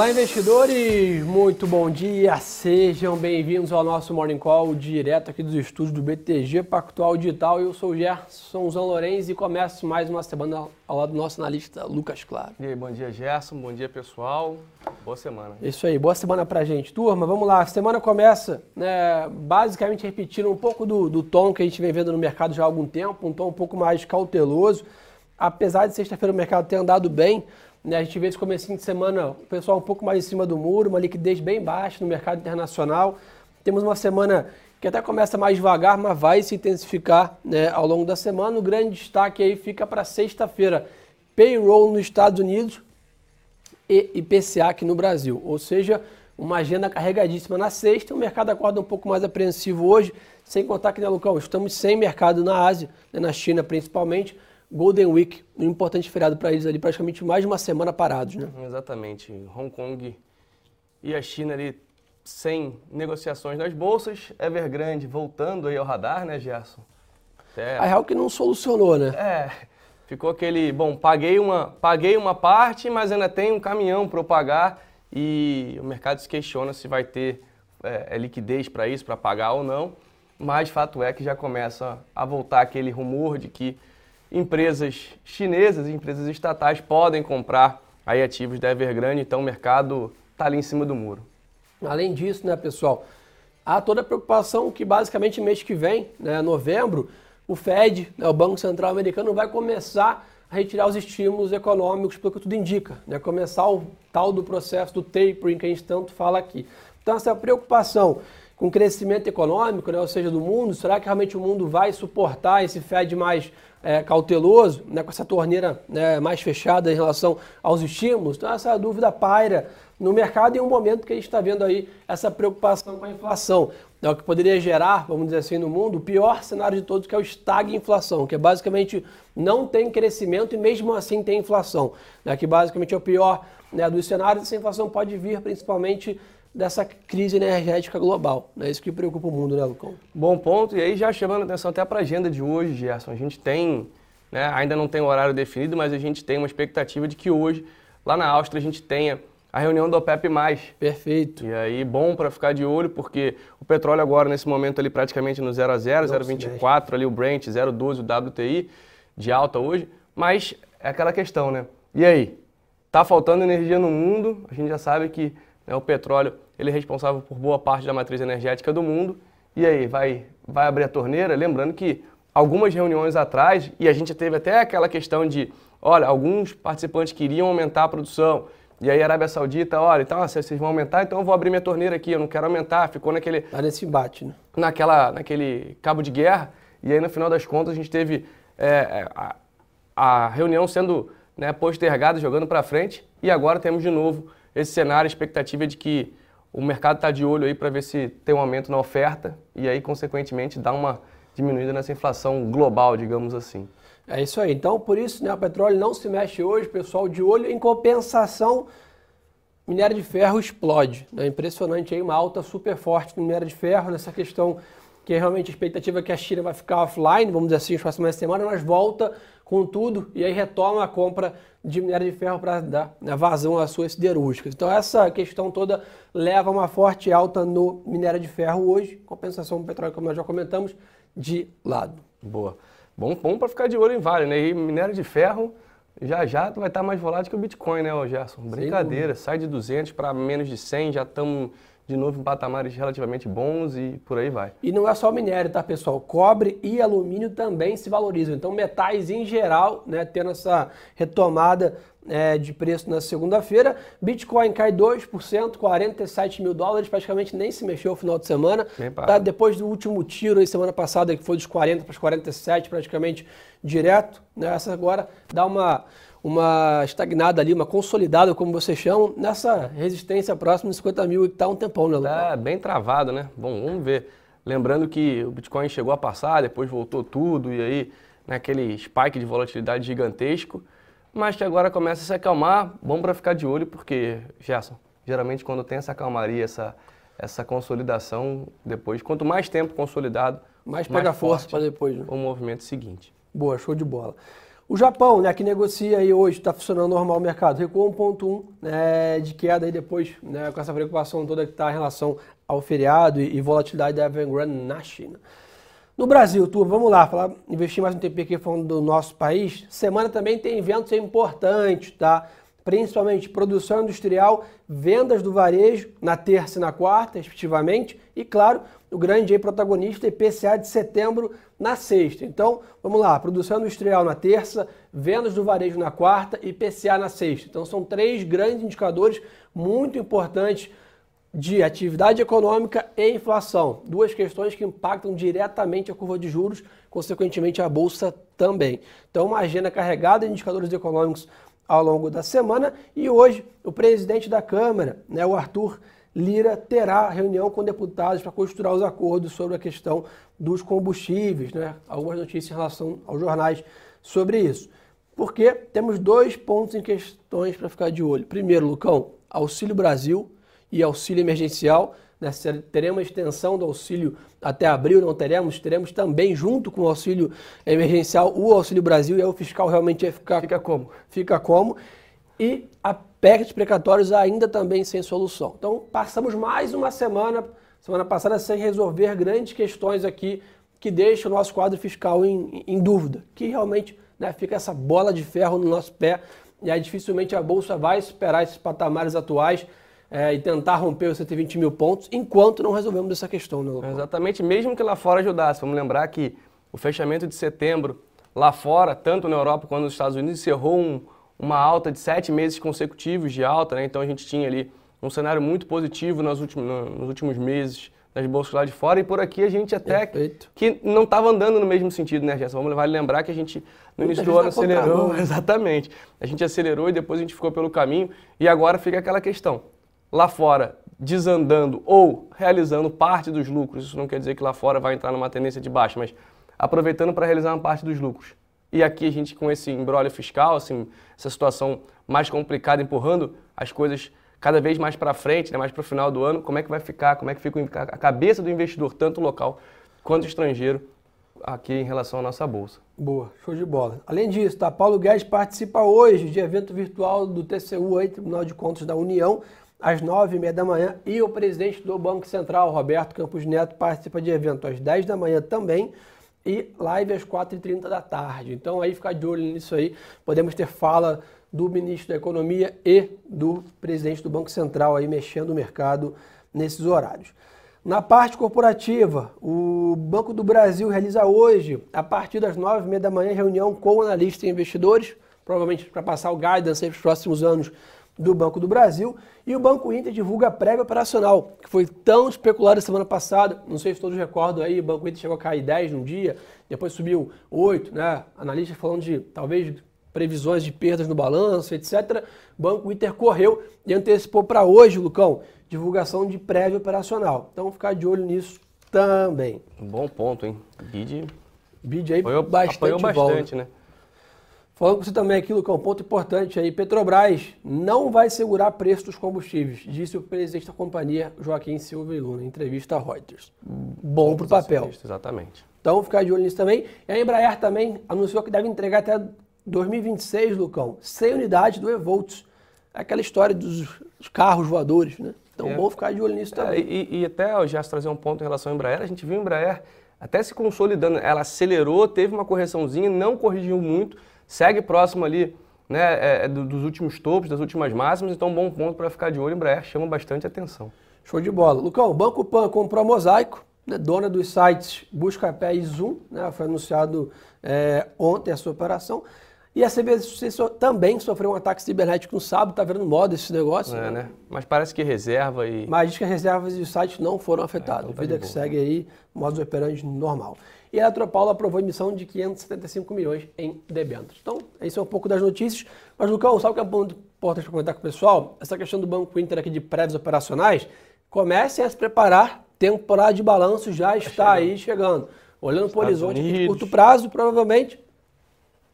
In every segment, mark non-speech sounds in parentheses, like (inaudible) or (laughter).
Olá, investidores! Muito bom dia! Sejam bem-vindos ao nosso Morning Call direto aqui dos estúdios do BTG Pactual Digital. Eu sou o Gerson Zanlorenz e começo mais uma semana ao lado do nosso analista Lucas Claro. E aí, bom dia, Gerson. Bom dia, pessoal. Boa semana. Isso aí, boa semana pra gente. Turma, vamos lá. A semana começa né, basicamente repetindo um pouco do, do tom que a gente vem vendo no mercado já há algum tempo, um tom um pouco mais cauteloso. Apesar de sexta-feira o mercado ter andado bem, né? A gente vê esse começo de semana o pessoal um pouco mais em cima do muro, uma liquidez bem baixa no mercado internacional. Temos uma semana que até começa mais devagar, mas vai se intensificar né, ao longo da semana. O grande destaque aí fica para sexta-feira. Payroll nos Estados Unidos e IPCA aqui no Brasil. Ou seja, uma agenda carregadíssima na sexta. O mercado acorda um pouco mais apreensivo hoje, sem contar que, né, Lucão, estamos sem mercado na Ásia, né, na China principalmente. Golden Week, um importante feriado para eles ali, praticamente mais de uma semana parados, né? Exatamente. Hong Kong e a China ali sem negociações nas bolsas, Evergrande voltando aí ao radar, né, Gerson? É. A real que não solucionou, né? É, ficou aquele, bom, paguei uma, paguei uma parte, mas ainda tem um caminhão para eu pagar e o mercado se questiona se vai ter é, é liquidez para isso, para pagar ou não, mas fato é que já começa a voltar aquele rumor de que empresas chinesas e empresas estatais podem comprar aí ativos da Evergrande, então o mercado está ali em cima do muro. Além disso, né, pessoal, há toda a preocupação que basicamente mês que vem, né, novembro, o Fed, né, o Banco Central Americano, vai começar a retirar os estímulos econômicos, pelo que tudo indica, né, começar o tal do processo do tapering que a gente tanto fala aqui. Então essa preocupação com crescimento econômico, né, ou seja, do mundo, será que realmente o mundo vai suportar esse Fed mais é, cauteloso, né, com essa torneira né, mais fechada em relação aos estímulos. Então, essa dúvida paira no mercado em um momento que a gente está vendo aí essa preocupação com a inflação. É o que poderia gerar, vamos dizer assim, no mundo, o pior cenário de todos, que é o estagflação, que é basicamente não tem crescimento e mesmo assim tem inflação. Né, que basicamente é o pior né, dos cenários. Essa inflação pode vir principalmente dessa crise energética global. É isso que preocupa o mundo, né, Lucão? Bom ponto. E aí já chamando atenção até para a agenda de hoje, Gerson. A gente tem, né, ainda não tem o horário definido, mas a gente tem uma expectativa de que hoje, lá na Áustria, a gente tenha a reunião do OPEP+. Perfeito. E aí, bom para ficar de olho, porque o petróleo agora, nesse momento, ali praticamente no 0 a 0 0,24 ali o Brent, 0,12 o WTI, de alta hoje. Mas é aquela questão, né? E aí? Tá faltando energia no mundo, a gente já sabe que? O petróleo ele é responsável por boa parte da matriz energética do mundo. E aí, vai, vai abrir a torneira? Lembrando que algumas reuniões atrás, e a gente teve até aquela questão de, olha, alguns participantes queriam aumentar a produção, e aí a Arábia Saudita, olha, então, vocês vão aumentar, então eu vou abrir minha torneira aqui, eu não quero aumentar, ficou naquele... Tá nesse embate, né? Naquela, naquele cabo de guerra, e aí no final das contas a gente teve é, a, a, reunião sendo né, postergada, jogando para frente, e agora temos de novo esse cenário, a expectativa é de que o mercado está de olho aí para ver se tem um aumento na oferta e aí, consequentemente, dá uma diminuída nessa inflação global, digamos assim. É isso aí. Então, por isso, né, o petróleo não se mexe hoje, pessoal de olho. Em compensação, minério de ferro explode. É impressionante aí, uma alta super forte no minério de ferro, nessa questão que é realmente a expectativa é que a China vai ficar offline, vamos dizer assim, nas próximas semanas, mas volta com tudo e aí retoma a compra de minério de ferro para dar vazão às suas siderúrgicas. Então essa questão toda leva a uma forte alta no minério de ferro hoje, compensação do petróleo, como nós já comentamos, de lado. Boa. Bom, bom para ficar de olho em Vale, né? E minério de ferro já já vai estar mais volátil que o Bitcoin, né, Gerson? Brincadeira, sai de 200 para menos de 100, já estamos de novo em patamares relativamente bons e por aí vai. E não é só minério, tá, pessoal? Cobre e alumínio também se valorizam. Então, metais em geral, né, tendo essa retomada é, de preço na segunda-feira. Bitcoin cai 2%, 47 mil dólares, praticamente nem se mexeu no final de semana. Tá, depois do último tiro aí, semana passada, que foi dos 40 para os 47, praticamente direto. Né, essa agora dá uma uma estagnada ali, uma consolidada, como vocês chamam, nessa resistência próxima de 50 mil que está um tempão, né, Lucas? É, bem travado, né? Bom, vamos ver. Lembrando que o Bitcoin chegou a passar, depois voltou tudo, e aí naquele né, spike de volatilidade gigantesco, mas que agora começa a se acalmar. Bom para ficar de olho, porque, Gerson, geralmente quando tem essa calmaria, essa, essa consolidação, depois, quanto mais tempo consolidado, mais pega mais força para depois. Né? O movimento seguinte. Boa, show de bola. O Japão, né, que negocia aí hoje, está funcionando normal o mercado, recuou 1,1 né, de queda aí depois, né, com essa preocupação toda que está em relação ao feriado e, e volatilidade da Evergrande na China. No Brasil, tu, vamos lá, falar, investir mais um tempo aqui falando do nosso país. Semana também tem eventos importantes, tá? Principalmente produção industrial, vendas do varejo na terça e na quarta, respectivamente, e claro, o grande protagonista IPCA de setembro na sexta. Então, vamos lá, produção industrial na terça, vendas do varejo na quarta e IPCA na sexta. Então, são três grandes indicadores muito importantes de atividade econômica e inflação. Duas questões que impactam diretamente a curva de juros, consequentemente a bolsa também. Então, uma agenda carregada de indicadores econômicos ao longo da semana e hoje o presidente da Câmara, né, o Arthur Lira terá reunião com deputados para costurar os acordos sobre a questão dos combustíveis, né? Algumas notícias em relação aos jornais sobre isso. Porque temos dois pontos em questões para ficar de olho. Primeiro, Lucão, Auxílio Brasil e auxílio emergencial. Né? Teremos extensão do auxílio até abril, não teremos? Teremos também, junto com o auxílio emergencial, o Auxílio Brasil e aí o fiscal realmente vai ficar. Fica como? Fica como. E a PEC de precatórios ainda também sem solução. Então, passamos mais uma semana, semana passada, sem resolver grandes questões aqui que deixam o nosso quadro fiscal em, em dúvida, que realmente né, fica essa bola de ferro no nosso pé e aí dificilmente a Bolsa vai superar esses patamares atuais é, e tentar romper os 120 mil pontos enquanto não resolvemos essa questão. Né, Exatamente, mesmo que lá fora ajudasse. Vamos lembrar que o fechamento de setembro lá fora, tanto na Europa quanto nos Estados Unidos, encerrou um, uma alta de sete meses consecutivos de alta, né? então a gente tinha ali um cenário muito positivo nos últimos, nos últimos meses nas bolsas lá de fora e por aqui a gente até Perfeito. que não estava andando no mesmo sentido, né, Gerson? Vamos vale lembrar que a gente no início do ano acelerou, (laughs) exatamente. A gente acelerou e depois a gente ficou pelo caminho e agora fica aquela questão. Lá fora desandando ou realizando parte dos lucros, isso não quer dizer que lá fora vai entrar numa tendência de baixa, mas aproveitando para realizar uma parte dos lucros. E aqui a gente com esse embrólio fiscal, assim, essa situação mais complicada, empurrando as coisas cada vez mais para frente, né, mais para o final do ano, como é que vai ficar, como é que fica a cabeça do investidor, tanto local quanto estrangeiro, aqui em relação à nossa bolsa. Boa, show de bola. Além disso, tá, Paulo Guedes participa hoje de evento virtual do TCU, aí, Tribunal de Contas da União, às nove e meia da manhã, e o presidente do Banco Central, Roberto Campos Neto, participa de evento às dez da manhã também, e live às 4h30 da tarde. Então aí ficar de olho nisso aí. Podemos ter fala do ministro da Economia e do presidente do Banco Central aí mexendo o mercado nesses horários. Na parte corporativa, o Banco do Brasil realiza hoje, a partir das 9h30 da manhã, reunião com analistas e investidores, provavelmente para passar o guidance para os próximos anos do Banco do Brasil. E o Banco Inter divulga a prévia operacional, que foi tão especulada semana passada. Não sei se todos recordam aí, o Banco Inter chegou a cair 10 num dia, depois subiu 8, né? Analistas falando de talvez previsões de perdas no balanço, etc. O Banco Inter correu e antecipou para hoje, Lucão, divulgação de prévia operacional. Então, ficar de olho nisso também. Bom ponto, hein? BID. BID aí apoiou, bastante, apoiou bastante né? Falando com você também aqui, Lucão, um ponto importante aí. Petrobras não vai segurar preço dos combustíveis, disse o presidente da companhia, Joaquim Silva e Luna, em entrevista a Reuters. Bom para o papel. Exatamente. Então, ficar de olho nisso também. E a Embraer também anunciou que deve entregar até 2026, Lucão, 100 unidades do Evolts. É aquela história dos carros voadores, né? Então, é. bom ficar de olho nisso é, também. É, e, e, até, já trazer um ponto em relação à Embraer, a gente viu a Embraer até se consolidando. Ela acelerou, teve uma correçãozinha, não corrigiu muito, segue próximo ali né, é, é dos últimos topos, das últimas máximas, então bom ponto para ficar de olho. Embraer chama bastante atenção. Show de bola. Lucão, Banco Pan comprou a Mosaico, né, dona dos sites Buscapé e Zoom, né, foi anunciado é, ontem essa operação. E a CBC também sofreu um ataque cibernético no sábado, tá vendo moda esse negócio. É, né? né? Mas parece que reserva e. Mas diz que reservas e os sites não foram afetados. É, então tá Vida que segue aí, modo operandi normal. E a Eletropaulo aprovou a emissão de 575 milhões em debêntures. Então, esse é um pouco das notícias. Mas, Lucão, sabe o que é muito importante para comentar com o pessoal? Essa questão do Banco Inter aqui de prédios operacionais, comecem a se preparar, temporada de balanço já está tá aí chegando. Olhando para o horizonte de curto prazo, provavelmente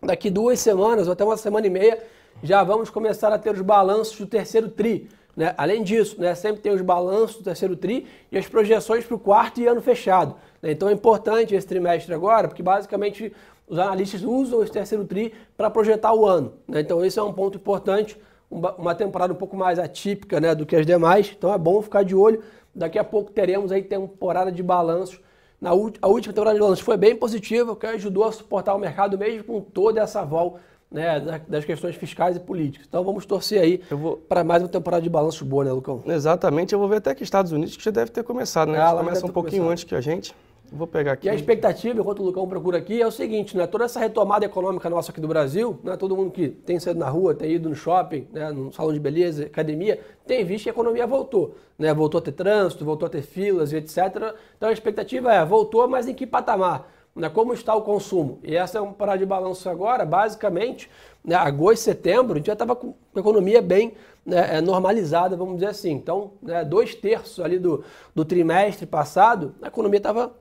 daqui duas semanas ou até uma semana e meia, já vamos começar a ter os balanços do terceiro TRI. Né? Além disso, né, sempre tem os balanços do terceiro TRI e as projeções para o quarto e ano fechado. Né? Então é importante esse trimestre agora, porque basicamente os analistas usam esse terceiro TRI para projetar o ano. Né? Então, esse é um ponto importante, uma temporada um pouco mais atípica né, do que as demais, então é bom ficar de olho. Daqui a pouco teremos aí temporada de balanços. Na a última temporada de balanços foi bem positiva, que ajudou a suportar o mercado mesmo com toda essa vol né, das questões fiscais e políticas. Então vamos torcer aí vou... para mais uma temporada de balanços boa, né, Lucão? Exatamente. Eu vou ver até que Estados Unidos que já deve ter começado, né? Ah, começa um pouquinho começado. antes que a gente. Vou pegar aqui. E a expectativa, enquanto o Lucão procura aqui, é o seguinte, né? Toda essa retomada econômica nossa aqui do Brasil, né? Todo mundo que tem saído na rua, tem ido no shopping, né? no salão de beleza, academia, tem visto que a economia voltou, né? Voltou a ter trânsito, voltou a ter filas e etc. Então a expectativa é, voltou, mas em que patamar? Né? Como está o consumo? E essa é uma parada de balanço agora, basicamente, né? agosto e setembro, a gente já estava com a economia bem né, é, normalizada, vamos dizer assim. Então, né, dois terços ali do, do trimestre passado, a economia estava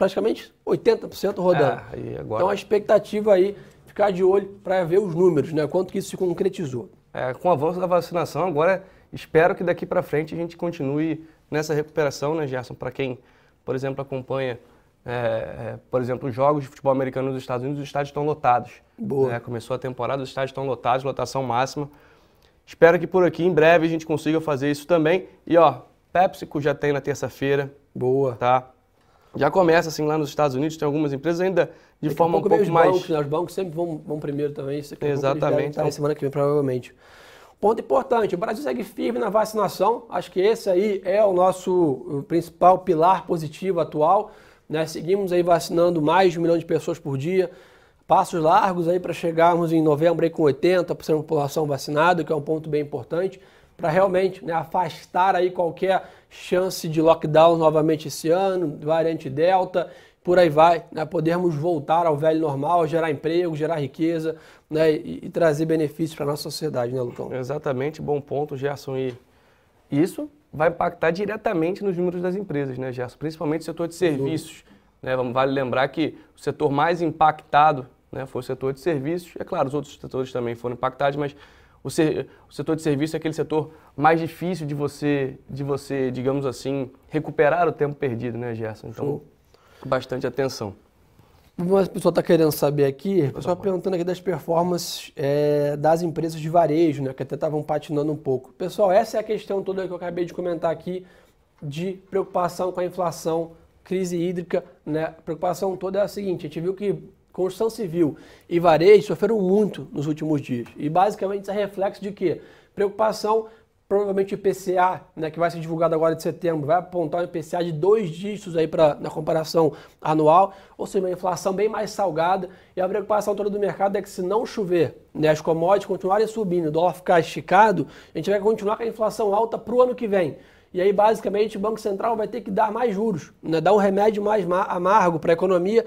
praticamente 80% rodando. É, agora... Então a expectativa aí, ficar de olho para ver os números, né? Quanto que isso se concretizou. É, com o avanço da vacinação, agora espero que daqui para frente a gente continue nessa recuperação, né, Gerson? Para quem, por exemplo, acompanha, é, é, por exemplo, os jogos de futebol americano nos Estados Unidos, os estádios estão lotados. Boa. Né? Começou a temporada, os estádios estão lotados, lotação máxima. Espero que por aqui, em breve, a gente consiga fazer isso também. E, ó, PepsiCo já tem na terça-feira. Boa. Tá? Já começa assim lá nos Estados Unidos, tem algumas empresas ainda de Daqui forma um pouco, mais. Bancos, né? Os bancos sempre vão, vão primeiro também. Exatamente. Estar semana que vem, provavelmente. Ponto importante: o Brasil segue firme na vacinação. Acho que esse aí é o nosso principal pilar positivo atual. Né? Seguimos aí vacinando mais de um milhão de pessoas por dia. Passos largos aí para chegarmos em novembro aí com 80% da população vacinada, que é um ponto bem importante para realmente né, afastar aí qualquer chance de lockdown novamente esse ano, variante Delta, por aí vai, né, podermos voltar ao velho normal, gerar emprego, gerar riqueza né, e, e trazer benefícios para a nossa sociedade, né, Lucão? Exatamente, bom ponto, Gerson. E isso vai impactar diretamente nos números das empresas, né, Gerson? Principalmente o setor de serviços. Né? Vale lembrar que o setor mais impactado né, foi o setor de serviços. É claro, os outros setores também foram impactados, mas o, ser, o, setor de serviço é aquele setor mais difícil de você, de você, digamos assim, recuperar o tempo perdido, né, Gerson? Então, Show. bastante atenção. O pessoal está querendo saber aqui, o pessoal perguntando aqui das performances é, das empresas de varejo, né, que até estavam patinando um pouco. Pessoal, essa é a questão toda que eu acabei de comentar aqui, de preocupação com a inflação, crise hídrica. Né? A preocupação toda é a seguinte, a gente viu que construção civil e varejo sofreram muito nos últimos dias. E basicamente isso é reflexo de quê? Preocupação, provavelmente o IPCA, né, que vai ser divulgado agora de setembro, vai apontar um IPCA de dois dígitos aí pra, na comparação anual, ou seja, uma inflação bem mais salgada. E a preocupação toda do mercado é que se não chover, né, as commodities continuarem subindo, o dólar ficar esticado, a gente vai continuar com a inflação alta para o ano que vem. E aí, basicamente, o Banco Central vai ter que dar mais juros, né? dar um remédio mais amargo para a economia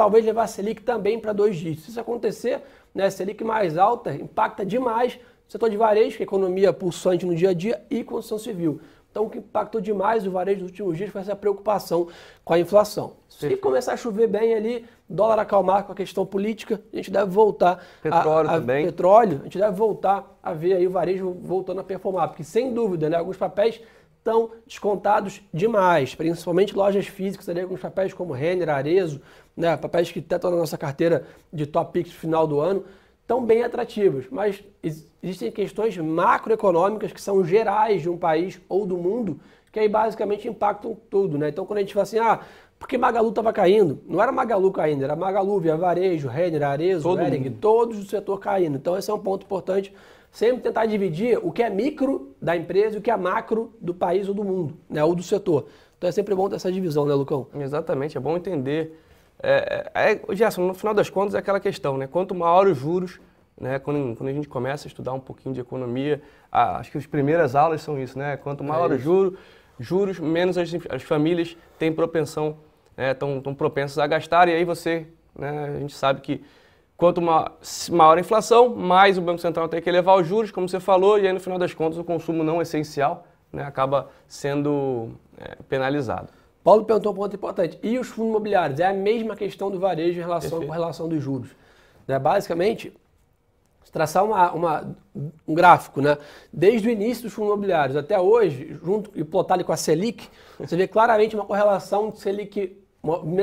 talvez levar a Selic também para dois dígitos. Se isso acontecer, né, a Selic mais alta impacta demais o setor de varejo, que é a economia pulsante no dia a dia, e construção civil. Então, o que impactou demais o varejo nos últimos dias foi essa preocupação com a inflação. Se começar a chover bem ali, dólar acalmar com a questão política, a gente deve voltar petróleo a, a também. petróleo, a gente deve voltar a ver aí o varejo voltando a performar, porque sem dúvida, né, alguns papéis estão descontados demais, principalmente lojas físicas, ali, alguns papéis como Renner, Arezo, né, papéis que estão na nossa carteira de top picks final do ano, estão bem atrativos, mas existem questões macroeconômicas que são gerais de um país ou do mundo, que aí basicamente impactam tudo. Né? Então quando a gente fala assim, ah, porque Magalu estava caindo, não era Magalu caindo, era Magalu, Via Varejo, Renner, Arezo, Todo todos do setor caindo. Então esse é um ponto importante sempre tentar dividir o que é micro da empresa e o que é macro do país ou do mundo, né, ou do setor. Então é sempre bom ter essa divisão, né, Lucão? Exatamente, é bom entender. É, é, é, Gerson, no final das contas é aquela questão, né? Quanto maior os juros, né? Quando, quando a gente começa a estudar um pouquinho de economia, a, acho que as primeiras aulas são isso, né? Quanto maior é os juros, juros, menos as, as famílias têm propensão, estão né, propensas a gastar, e aí você, né, a gente sabe que Quanto maior a inflação, mais o Banco Central tem que elevar os juros, como você falou, e aí no final das contas o consumo não essencial né, acaba sendo é, penalizado. Paulo perguntou um ponto importante. E os fundos imobiliários? É a mesma questão do varejo em relação Perfeito. com relação dos juros. Né? Basicamente, se traçar uma, uma, um gráfico, né? desde o início dos fundos imobiliários até hoje, junto e plotado com a Selic, você vê claramente uma correlação de Selic,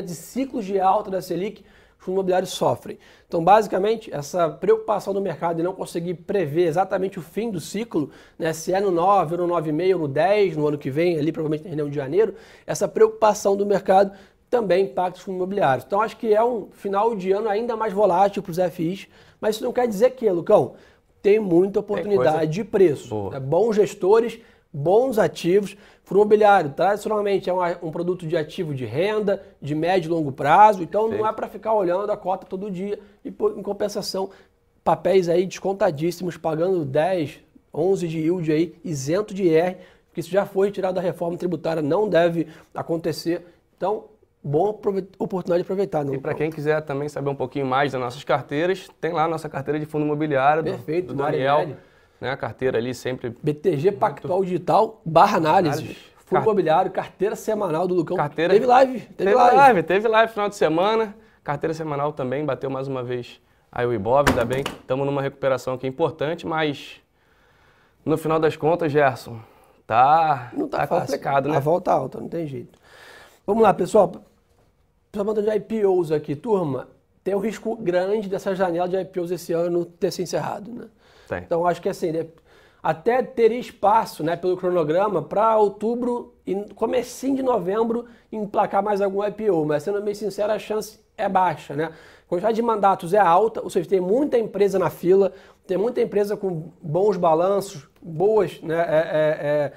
de ciclos de alta da Selic fundos imobiliários sofrem. Então, basicamente, essa preocupação do mercado de não conseguir prever exatamente o fim do ciclo, né, se é no 9, ou no 9,5, ou no 10, no ano que vem, ali provavelmente na reunião de janeiro, essa preocupação do mercado também impacta os fundos imobiliários. Então, acho que é um final de ano ainda mais volátil para os FIs, mas isso não quer dizer que, Lucão, tem muita oportunidade tem de preço. Né? Bons gestores, bons ativos. Fundo imobiliário, tradicionalmente, é um, um, produto de ativo de renda, de médio e longo prazo, então Perfeito. não é para ficar olhando a cota todo dia e, em compensação, papéis aí descontadíssimos, pagando 10, 11 de yield aí, isento de IR, que isso já foi retirado da reforma tributária, não deve acontecer. Então, boa oportunidade de aproveitar. Não? E para quem quiser também saber um pouquinho mais das nossas carteiras, tem lá a nossa carteira de fundo imobiliário Perfeito, do, do Daniel. Né, a carteira ali sempre... BTG muito... Pactual Digital barra análise. análise. Fundo imobiliário, carteira semanal do Lucão. Carteira... Teve live. Teve, teve live. live. Teve live final de semana. Carteira semanal também bateu mais uma vez aí o Ibov, ainda bem. Estamos numa recuperação aqui importante, mas no final das contas, Gerson, tá, não tá, tá complicado, né? A volta alta, não tem jeito. Vamos lá, pessoal. Estamos de IPOs aqui, turma. Tem um risco grande dessa janela de IPOs esse ano ter se encerrado, né? Tem. Então acho que assim, né, até teria espaço, né, pelo cronograma, para outubro e comecinho de novembro emplacar mais algum IPO, mas sendo bem sincero, a chance é baixa, né? A quantidade de mandatos é alta, ou seja, tem muita empresa na fila, tem muita empresa com bons balanços, boas, né, é,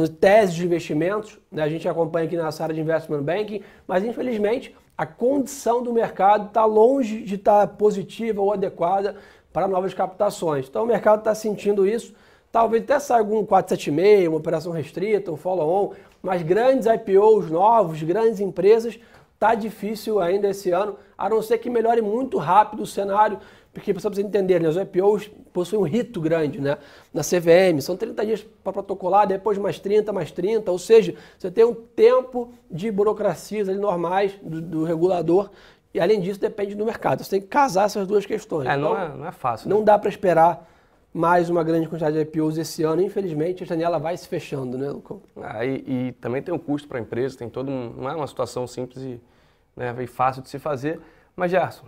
é, é, teses de investimentos, né? a gente acompanha aqui na área de investment banking, mas infelizmente a condição do mercado está longe de estar tá positiva ou adequada para novas captações. Então o mercado está sentindo isso. Talvez até saia algum 476, uma operação restrita, um follow-on, mas grandes IPOs novos, grandes empresas, está difícil ainda esse ano, a não ser que melhore muito rápido o cenário, porque vocês entenderem, né, os IPOs possuem um rito grande né? na CVM, são 30 dias para protocolar, depois mais 30, mais 30, ou seja, você tem um tempo de burocracias normais do, do regulador e além disso, depende do mercado. Você tem que casar essas duas questões. É, então, não, é, não é fácil. Não né? dá para esperar mais uma grande quantidade de IPOs esse ano. Infelizmente, a janela vai se fechando, né, Lucão? Ah, e, e, também tem um custo para a empresa, tem todo um, não é uma situação simples e, né, e fácil de se fazer. Mas, Gerson,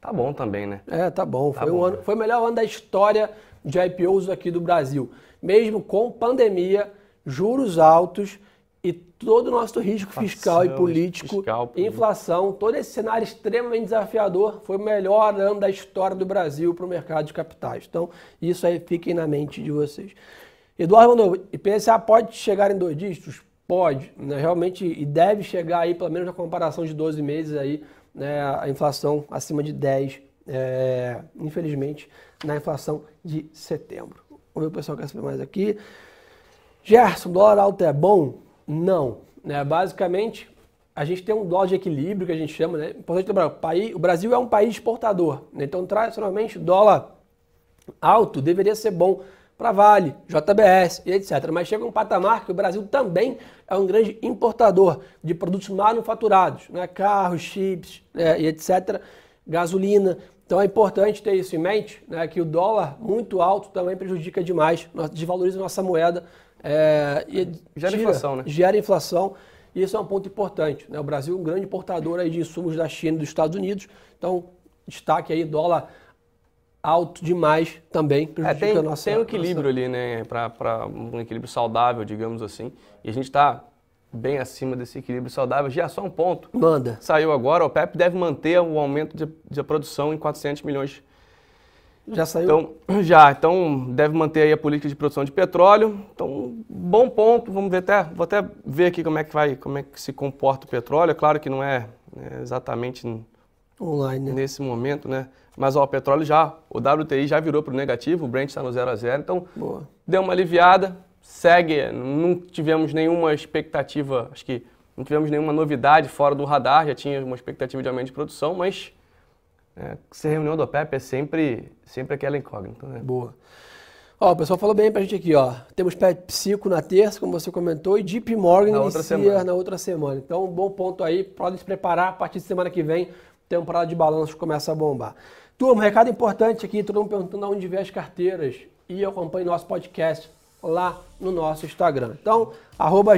tá bom também, né? É, tá bom. Tá foi, bom, um ano, né? foi o melhor ano da história de IPOs aqui do Brasil. Mesmo com pandemia, juros altos e todo o nosso risco fiscal e político, fiscal, inflação, todo esse cenário extremamente desafiador, foi o melhor ano da história do Brasil para o mercado de capitais. Então, isso aí fiquem na mente de vocês. Eduardo mandou, IPCA pode chegar em dois dígitos? Pode, né? realmente, e deve chegar aí, pelo menos na comparação de 12 meses aí, né, a inflação acima de 10, é, infelizmente, na inflação de setembro. Vamos ver o pessoal quer saber mais aqui. Gerson, dólar alto é bom? Não. Né? Basicamente, a gente tem um dólar de equilíbrio que a gente chama, né? Importante lembrar, o Brasil é um país exportador, né? então tradicionalmente dólar alto deveria ser bom para Vale, JBS e etc. Mas chega um patamar que o Brasil também é um grande importador de produtos manufaturados, né? carros, chips né? e etc., gasolina. Então é importante ter isso em mente, né? que o dólar muito alto também prejudica demais, desvaloriza nossa moeda é, e gera tira, inflação, né? Gera inflação. E isso é um ponto importante. Né? O Brasil é um grande importador aí de insumos da China e dos Estados Unidos. Então, destaque aí, dólar alto demais também prejudica é, tem, a nossa... Tem um equilíbrio nossa... ali, né? Para um equilíbrio saudável, digamos assim. E a gente está bem acima desse equilíbrio saudável. Já só um ponto. Manda. Saiu agora, o PEP deve manter o aumento de, de produção em 400 milhões já saiu? Então, (clears throat) já. Então, deve manter aí a política de produção de petróleo. Então, bom ponto. Vamos ver até, vou até ver aqui como é que vai, como é que se comporta o petróleo. É claro que não é, é exatamente online né? nesse momento, né? Mas ó, o petróleo já, o WTI já virou para o negativo, o Brent está no 0 a 0, então Boa. deu uma aliviada, segue, não tivemos nenhuma expectativa, acho que não tivemos nenhuma novidade fora do radar, já tinha uma expectativa de aumento de produção, mas é, ser reunião do OPEP é sempre, sempre aquela incógnita. Né? Boa. Ó, o pessoal falou bem pra gente aqui, ó. Temos Psico na terça, como você comentou, e Deep Morgan na outra semana. na outra semana. Então, um bom ponto aí. Podem se preparar. A partir de semana que vem, temporada de balanço começa a bombar. Turma, recado importante aqui. Todo mundo perguntando onde vê as carteiras. E acompanhe nosso podcast lá no nosso Instagram. Então, arroba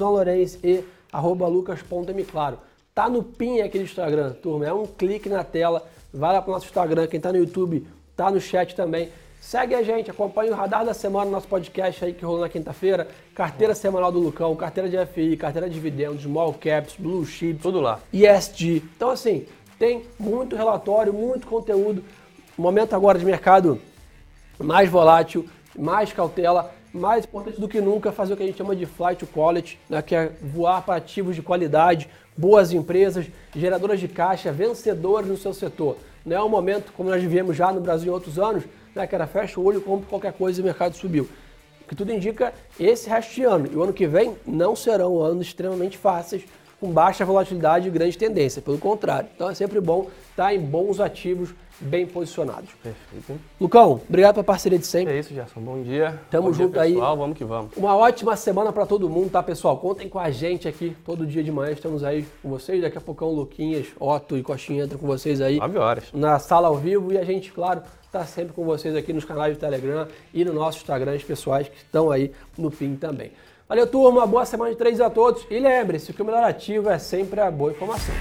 Lourenço e arroba lucas.mclaro. tá no pin aqui do Instagram, turma. É um clique na tela, vai lá pro nosso Instagram, quem tá no YouTube, tá no chat também. Segue a gente, acompanha o Radar da Semana, nosso podcast aí que rolou na quinta-feira. Carteira semanal do Lucão, carteira de FI, carteira de dividendos, small caps, blue chips. Tudo lá. ESG. Então, assim, tem muito relatório, muito conteúdo. Momento agora de mercado mais volátil, mais cautela, mais importante do que nunca fazer o que a gente chama de flight to quality, né, que é voar para ativos de qualidade, boas empresas, geradoras de caixa, vencedoras no seu setor. Não é um momento, como nós vivemos já no Brasil em outros anos, né, que era fecha o olho, compra qualquer coisa e o mercado subiu. O que tudo indica, esse resto de ano e o ano que vem não serão anos extremamente fáceis, com baixa volatilidade e grande tendência, pelo contrário. Então é sempre bom estar em bons ativos bem posicionados. Perfeito. Lucão, obrigado pela parceria de sempre. É isso, Gerson. Bom dia. Tamo Bom junto dia, aí. pessoal. Vamos que vamos. Uma ótima semana para todo mundo, tá, pessoal? Contem com a gente aqui todo dia de manhã. Estamos aí com vocês. Daqui a pouco Luquinhas, Otto e Coxinha entram com vocês aí 9 horas. na sala ao vivo. E a gente, claro, tá sempre com vocês aqui nos canais do Telegram e no nosso Instagram, os pessoais que estão aí no PIN também. Valeu, turma. Boa semana de três a todos. E lembre-se que o melhor ativo é sempre a boa informação.